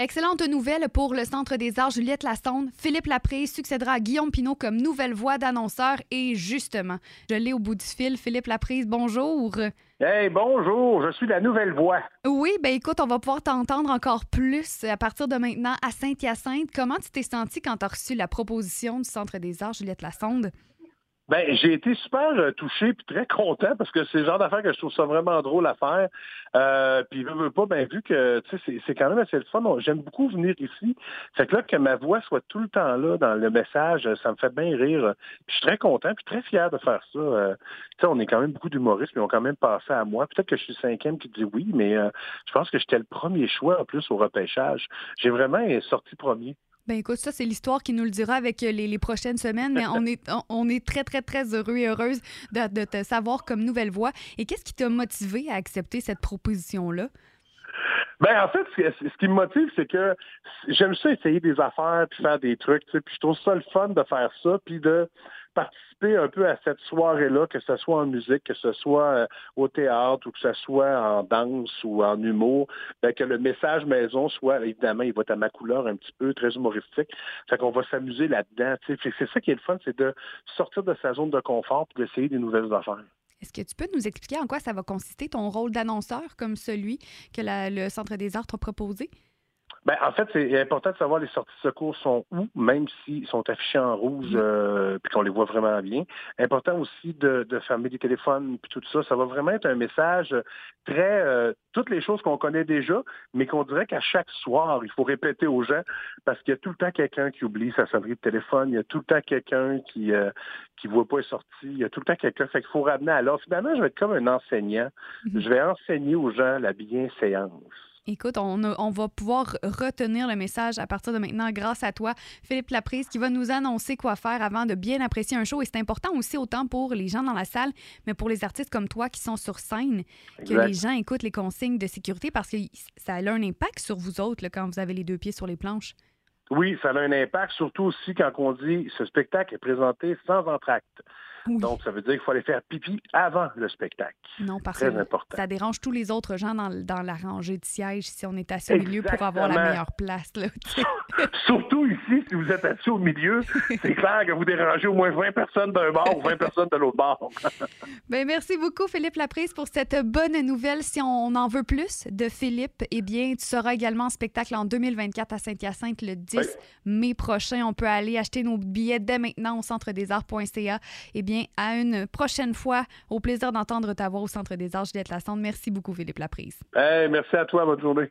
Excellente nouvelle pour le Centre des arts Juliette Lassonde. Philippe Laprise succédera à Guillaume Pinot comme nouvelle voix d'annonceur. Et justement, je l'ai au bout du fil. Philippe Laprise, bonjour. Hey, bonjour, je suis la nouvelle voix. Oui, ben écoute, on va pouvoir t'entendre encore plus à partir de maintenant à Saint-Hyacinthe. Comment tu t'es senti quand tu as reçu la proposition du Centre des arts Juliette Lassonde? Ben, j'ai été super euh, touché puis très content parce que c'est le genre d'affaire que je trouve ça vraiment drôle à faire. Euh, puis pas, ben vu que tu sais, c'est quand même assez le fun. J'aime beaucoup venir ici. Fait que là, que ma voix soit tout le temps là dans le message, ça me fait bien rire. Je suis très content puis très fier de faire ça. Euh, tu sais, on est quand même beaucoup d'humoristes, mais ont quand même passé à moi. Peut-être que je suis le cinquième qui dit oui, mais euh, je pense que j'étais le premier choix en plus au repêchage. J'ai vraiment sorti premier. Ben écoute, ça, c'est l'histoire qui nous le dira avec euh, les, prochaines semaines, mais on est, on, est très, très, très heureux et heureuse de, te savoir comme nouvelle voix. Et qu'est-ce qui t'a motivé à accepter cette proposition-là? Ben en fait, ce, qui me motive, c'est que j'aime ça essayer des affaires puis faire des trucs, puis je trouve ça le fun de faire ça, puis de participer un peu à cette soirée-là, que ce soit en musique, que ce soit euh, au théâtre ou que ce soit en danse ou en humour, ben, que le message maison soit, évidemment, il va être à ma couleur un petit peu, très humoristique. Fait qu'on va s'amuser là-dedans. C'est ça qui est le fun, c'est de sortir de sa zone de confort et d'essayer des nouvelles affaires. Est-ce que tu peux nous expliquer en quoi ça va consister ton rôle d'annonceur comme celui que le Centre des Arts t'a proposé? Ben, en fait, c'est important de savoir les sorties de secours sont où, même s'ils sont affichés en rouge, mm-hmm. euh, puis qu'on les voit vraiment bien. Important aussi de, fermer les téléphones, puis tout ça. Ça va vraiment être un message très... Euh, toutes les choses qu'on connaît déjà, mais qu'on dirait qu'à chaque soir, il faut répéter aux gens, parce qu'il y a tout le temps quelqu'un qui oublie sa sonnerie de téléphone, il y a tout le temps quelqu'un qui euh, qui voit pas les sorties, il y a tout le temps quelqu'un. Fait qu'il faut ramener à l'heure. Finalement, je vais être comme un enseignant. Mm-hmm. Je vais enseigner aux gens la bienséance. Écoute, on, on, va pouvoir retenir le message à partir de maintenant grâce à toi, Philippe Laprise, qui va nous annoncer quoi faire avant de bien apprécier un show. Et c'est important aussi autant pour les gens dans la salle, mais pour les artistes comme toi qui sont sur scène, que les gens écoutent les consignes de sécurité parce que ça a un impact sur vous autres quand vous avez les deux pieds sur les planches. Oui, ça a un impact, surtout aussi quand on dit ce spectacle est présenté sans entracte. Donc, ça veut dire qu'il faut aller faire pipi avant le spectacle. Non, parce que ça dérange tous les autres gens dans, dans la rangée de sièges si on est assis au milieu pour avoir la meilleure place. Là, Surtout ici, si vous êtes assis au milieu, c'est clair que vous dérangez au moins 20 personnes d'un bord ou 20 personnes de l'autre bord. Bien, merci beaucoup, Philippe Laprise, pour cette bonne nouvelle. Si on en veut plus de Philippe, eh bien, tu seras également en spectacle en 2024 à Saint-Hyacinthe le 10 mai prochain. On peut aller acheter nos billets dès maintenant au centre des arts.ca. Eh à une prochaine fois. Au plaisir d'entendre ta voix au Centre des Arts, Juliette Lassonde. Merci beaucoup, Philippe Laprise. Hey, merci à toi. Bonne journée.